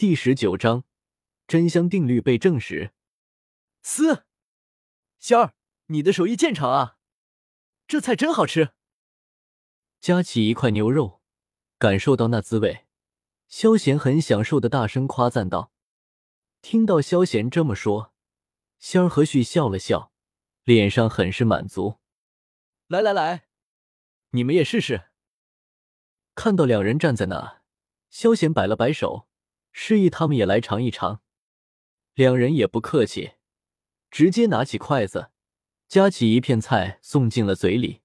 第十九章，真香定律被证实。嘶，仙儿，你的手艺见长啊！这菜真好吃。夹起一块牛肉，感受到那滋味，萧贤很享受的大声夸赞道。听到萧贤这么说，仙儿和煦笑了笑，脸上很是满足。来来来，你们也试试。看到两人站在那，萧贤摆了摆手，示意他们也来尝一尝。两人也不客气，直接拿起筷子，夹起一片菜送进了嘴里。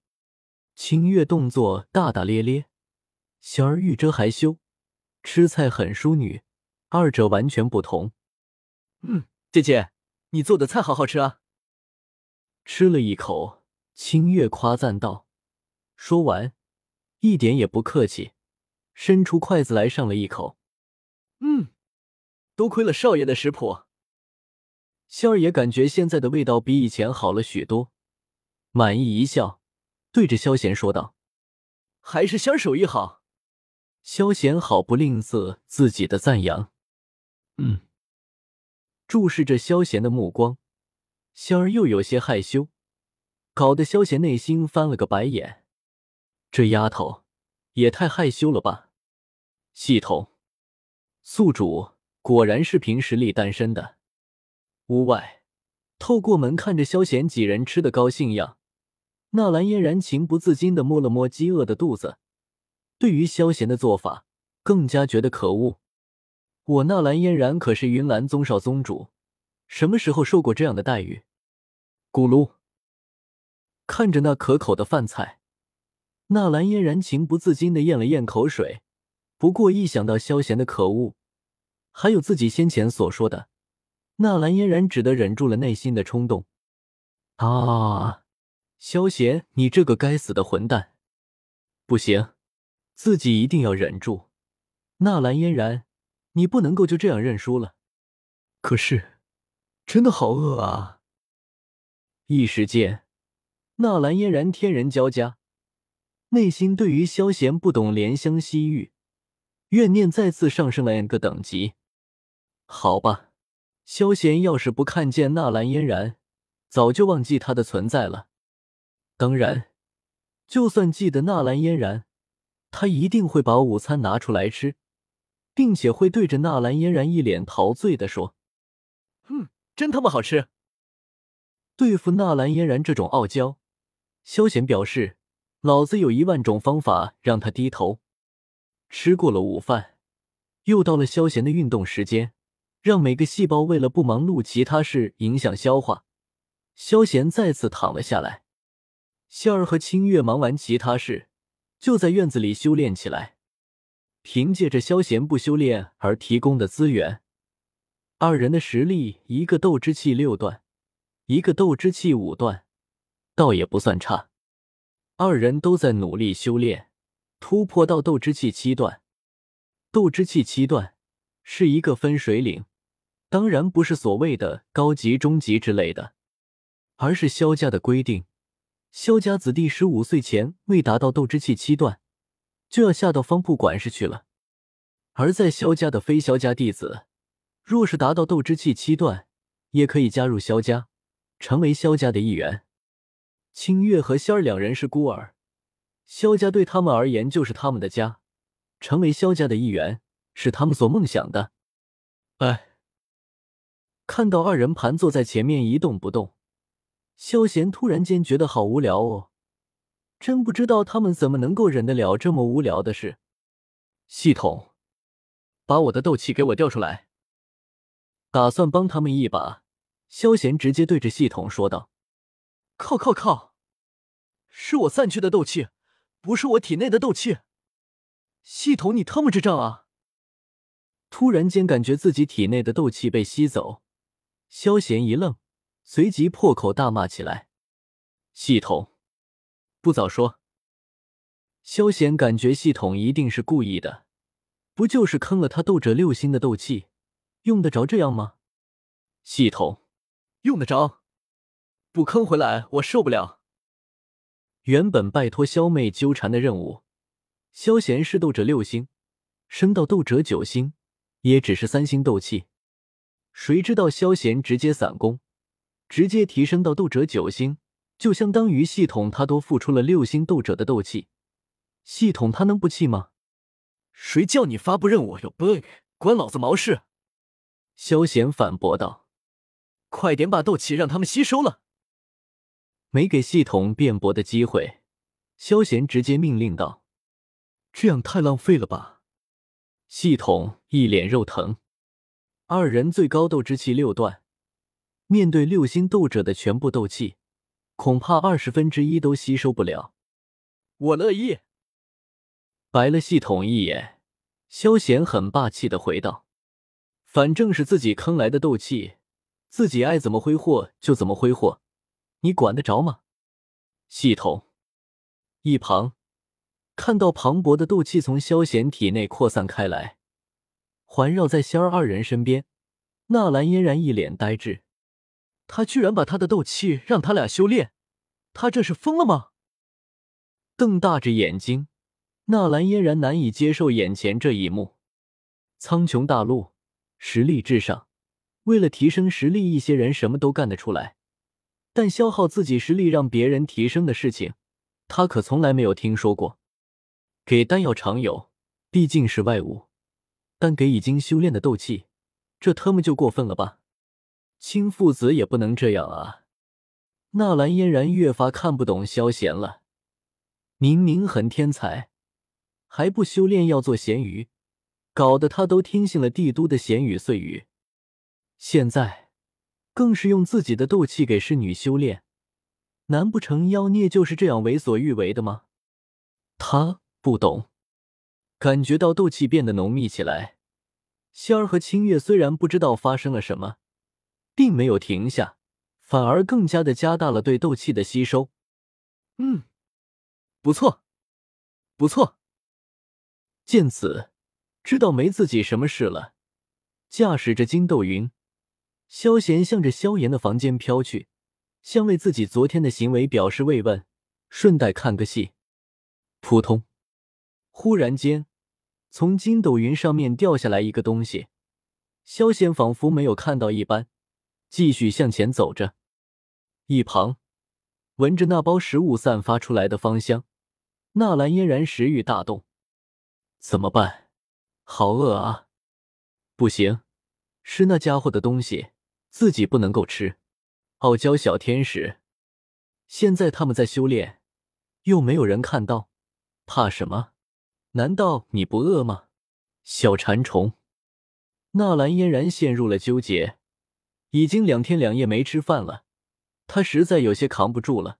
清月动作大大咧咧，小儿玉遮害羞，吃菜很淑女，二者完全不同。嗯，姐姐，你做的菜好好吃啊！吃了一口，清月夸赞道。说完，一点也不客气，伸出筷子来上了一口。嗯，多亏了少爷的食谱。仙儿也感觉现在的味道比以前好了许多，满意一笑，对着萧贤说道：“还是仙儿手艺好。”萧贤毫不吝啬自己的赞扬。嗯。注视着萧贤的目光，仙儿又有些害羞，搞得萧贤内心翻了个白眼。这丫头也太害羞了吧！系统，宿主果然是凭实力单身的。屋外，透过门看着萧贤几人吃的高兴样，纳兰嫣然情不自禁的摸了摸饥饿的肚子，对于萧贤的做法更加觉得可恶。我纳兰嫣然可是云岚宗少宗主，什么时候受过这样的待遇？咕噜，看着那可口的饭菜，纳兰嫣然情不自禁的咽了咽口水。不过一想到萧贤的可恶，还有自己先前所说的，纳兰嫣然只得忍住了内心的冲动。啊，萧贤，你这个该死的混蛋！不行，自己一定要忍住。纳兰嫣然。你不能够就这样认输了，可是，真的好饿啊！一时间，纳兰嫣然天人交加，内心对于萧贤不懂怜香惜玉，怨念再次上升了 n 个等级。好吧，萧贤要是不看见纳兰嫣然，早就忘记他的存在了。当然，就算记得纳兰嫣然，他一定会把午餐拿出来吃。并且会对着纳兰嫣然一脸陶醉的说：“嗯，真他妈好吃。”对付纳兰嫣然这种傲娇，萧贤表示：“老子有一万种方法让他低头。”吃过了午饭，又到了萧贤的运动时间，让每个细胞为了不忙碌其他事影响消化，萧贤再次躺了下来。仙儿和清月忙完其他事，就在院子里修炼起来。凭借着萧贤不修炼而提供的资源，二人的实力，一个斗之气六段，一个斗之气五段，倒也不算差。二人都在努力修炼，突破到斗之气七段。斗之气七段是一个分水岭，当然不是所谓的高级、中级之类的，而是萧家的规定：萧家子弟十五岁前未达到斗之气七段。就要下到方铺管事去了，而在萧家的非萧家弟子，若是达到斗之气七段，也可以加入萧家，成为萧家的一员。清月和仙儿两人是孤儿，萧家对他们而言就是他们的家，成为萧家的一员是他们所梦想的。哎，看到二人盘坐在前面一动不动，萧贤突然间觉得好无聊哦。真不知道他们怎么能够忍得了这么无聊的事。系统，把我的斗气给我调出来。打算帮他们一把，萧贤直接对着系统说道：“靠靠靠！是我散去的斗气，不是我体内的斗气。系统，你他妈智障啊！”突然间感觉自己体内的斗气被吸走，萧贤一愣，随即破口大骂起来：“系统！”不早说，萧贤感觉系统一定是故意的，不就是坑了他斗者六星的斗气，用得着这样吗？系统用得着，不坑回来我受不了。原本拜托萧妹纠缠的任务，萧贤是斗者六星，升到斗者九星，也只是三星斗气。谁知道萧贤直接散功，直接提升到斗者九星，就相当于系统他多付出了六星斗者的斗气，系统他能不气吗？谁叫你发布任务有 bug，关老子毛事！萧贤反驳道：“快点把斗气让他们吸收了。”没给系统辩驳的机会，萧贤直接命令道：“这样太浪费了吧！”系统一脸肉疼。二人最高斗之气六段，面对六星斗者的全部斗气，恐怕二十分之一都吸收不了。我乐意。白了系统一眼，萧贤很霸气的回道：“反正是自己坑来的斗气，自己爱怎么挥霍就怎么挥霍，你管得着吗？”系统一旁看到磅礴的斗气从萧贤体内扩散开来。环绕在仙儿二人身边，纳兰嫣然一脸呆滞。他居然把他的斗气让他俩修炼，他这是疯了吗？瞪大着眼睛，纳兰嫣然难以接受眼前这一幕。苍穹大陆，实力至上，为了提升实力，一些人什么都干得出来。但消耗自己实力让别人提升的事情，他可从来没有听说过。给丹药常有，毕竟是外物。但给已经修炼的斗气，这特么就过分了吧？亲父子也不能这样啊！纳兰嫣然越发看不懂萧贤了。明明很天才，还不修炼要做咸鱼，搞得他都听信了帝都的闲语碎语。现在更是用自己的斗气给侍女修炼，难不成妖孽就是这样为所欲为的吗？他不懂。感觉到斗气变得浓密起来，仙儿和清月虽然不知道发生了什么，并没有停下，反而更加的加大了对斗气的吸收。嗯，不错，不错。见此，知道没自己什么事了，驾驶着金斗云，萧贤向着萧炎的房间飘去，像为自己昨天的行为表示慰问，顺带看个戏。扑通。忽然间，从筋斗云上面掉下来一个东西，萧贤仿佛没有看到一般，继续向前走着。一旁，闻着那包食物散发出来的芳香，纳兰嫣然食欲大动。怎么办？好饿啊！不行，是那家伙的东西，自己不能够吃。傲娇小天使，现在他们在修炼，又没有人看到，怕什么？难道你不饿吗，小馋虫？纳兰嫣然陷入了纠结，已经两天两夜没吃饭了，她实在有些扛不住了。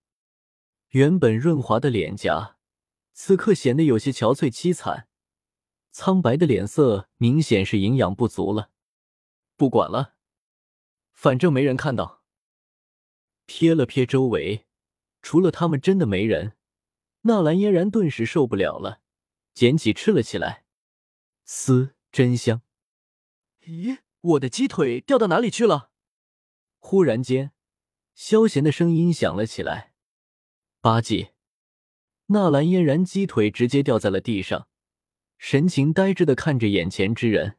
原本润滑的脸颊，此刻显得有些憔悴凄惨，苍白的脸色明显是营养不足了。不管了，反正没人看到。瞥了瞥周围，除了他们，真的没人。纳兰嫣然顿时受不了了。捡起吃了起来，嘶，真香！咦，我的鸡腿掉到哪里去了？忽然间，萧贤的声音响了起来。八戒，纳兰嫣然鸡腿直接掉在了地上，神情呆滞的看着眼前之人。